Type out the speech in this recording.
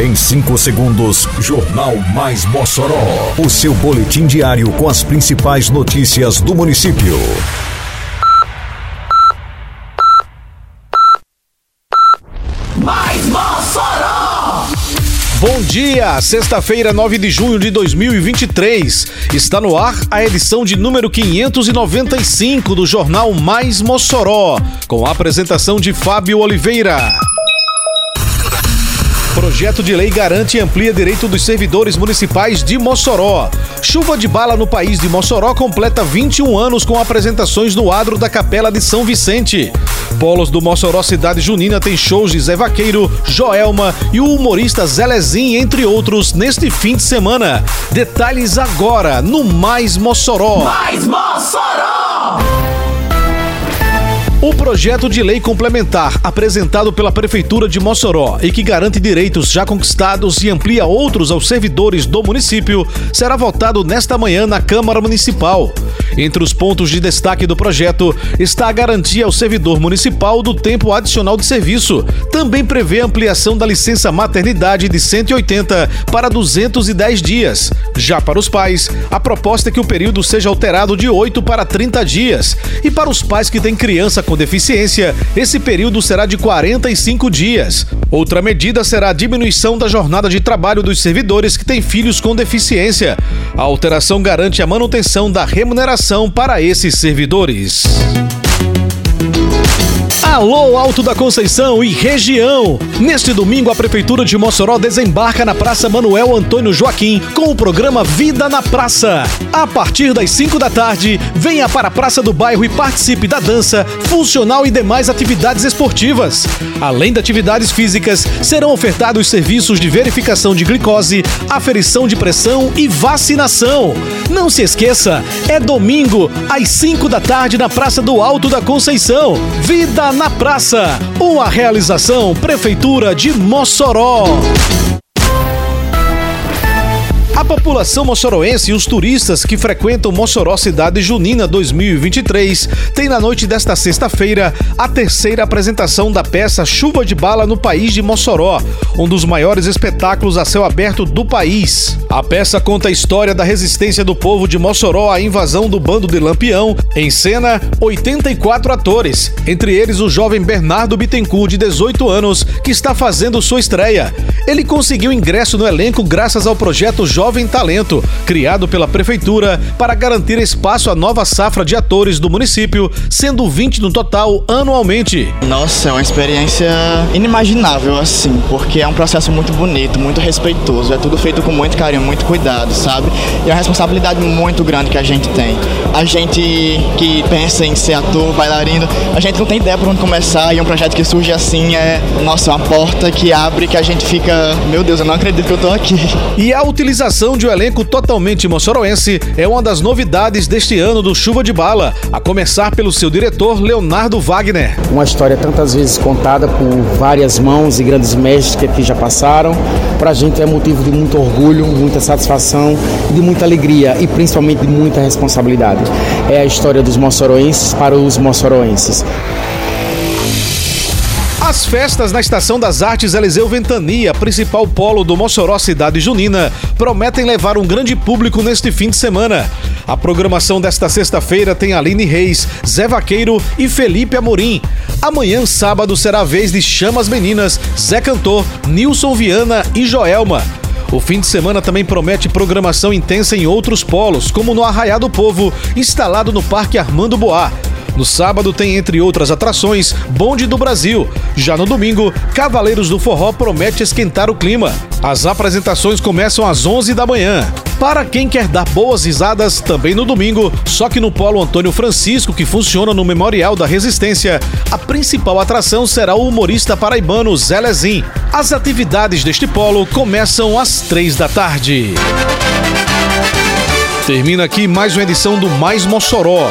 Em 5 segundos, Jornal Mais Mossoró. O seu boletim diário com as principais notícias do município. Mais Mossoró! Bom dia, sexta-feira, 9 de junho de 2023. Está no ar a edição de número 595 do Jornal Mais Mossoró, com a apresentação de Fábio Oliveira. Projeto de lei garante e amplia direito dos servidores municipais de Mossoró. Chuva de bala no país de Mossoró completa 21 anos com apresentações no adro da Capela de São Vicente. Polos do Mossoró Cidade Junina tem shows de Zé Vaqueiro, Joelma e o humorista Zelezinho, entre outros, neste fim de semana. Detalhes agora no Mais Mossoró. Mais Mossoró! O projeto de lei complementar apresentado pela Prefeitura de Mossoró e que garante direitos já conquistados e amplia outros aos servidores do município será votado nesta manhã na Câmara Municipal. Entre os pontos de destaque do projeto está a garantia ao servidor municipal do tempo adicional de serviço. Também prevê a ampliação da licença maternidade de 180 para 210 dias. Já para os pais, a proposta é que o período seja alterado de 8 para 30 dias. E para os pais que têm criança com deficiência, esse período será de 45 dias. Outra medida será a diminuição da jornada de trabalho dos servidores que têm filhos com deficiência. A alteração garante a manutenção da remuneração para esses servidores. Alô, Alto da Conceição e região! Neste domingo, a Prefeitura de Mossoró desembarca na Praça Manuel Antônio Joaquim com o programa Vida na Praça. A partir das 5 da tarde, venha para a Praça do Bairro e participe da dança, funcional e demais atividades esportivas. Além de atividades físicas, serão ofertados serviços de verificação de glicose, aferição de pressão e vacinação. Não se esqueça, é domingo, às 5 da tarde, na Praça do Alto da Conceição. Vida na Praça, uma realização Prefeitura de Mossoró. A população moçoroense e os turistas que frequentam Mossoró Cidade Junina 2023 têm na noite desta sexta-feira a terceira apresentação da peça Chuva de Bala no País de Mossoró, um dos maiores espetáculos a céu aberto do país. A peça conta a história da resistência do povo de Mossoró à invasão do bando de Lampião. Em cena, 84 atores, entre eles o jovem Bernardo Bittencourt, de 18 anos, que está fazendo sua estreia. Ele conseguiu ingresso no elenco graças ao projeto Jovem Talento, criado pela Prefeitura para garantir espaço à nova safra de atores do município, sendo 20 no total anualmente. Nossa, é uma experiência inimaginável, assim, porque é um processo muito bonito, muito respeitoso, é tudo feito com muito carinho, muito cuidado, sabe? E é uma responsabilidade muito grande que a gente tem. A gente que pensa em ser ator, bailarino, a gente não tem ideia por onde começar e um projeto que surge assim é, nossa, uma porta que abre que a gente fica, meu Deus, eu não acredito que eu tô aqui. E a utilização de um elenco totalmente moçoroense é uma das novidades deste ano do Chuva de Bala, a começar pelo seu diretor Leonardo Wagner. Uma história tantas vezes contada por várias mãos e grandes mestres que aqui já passaram. Pra gente é motivo de muito orgulho, muita satisfação, de muita alegria e principalmente de muita responsabilidade. É a história dos moçoroenses para os moçoroenses. As festas na Estação das Artes Eliseu Ventania, principal polo do Mossoró Cidade Junina, prometem levar um grande público neste fim de semana. A programação desta sexta-feira tem Aline Reis, Zé Vaqueiro e Felipe Amorim. Amanhã, sábado, será a vez de Chamas Meninas, Zé Cantor, Nilson Viana e Joelma. O fim de semana também promete programação intensa em outros polos, como no Arraiá do Povo, instalado no Parque Armando Boá. No sábado tem, entre outras atrações, Bonde do Brasil. Já no domingo, Cavaleiros do Forró promete esquentar o clima. As apresentações começam às 11 da manhã. Para quem quer dar boas risadas, também no domingo, só que no Polo Antônio Francisco, que funciona no Memorial da Resistência, a principal atração será o humorista paraibano Zé Lezin. As atividades deste polo começam às 3 da tarde. Termina aqui mais uma edição do Mais Mossoró,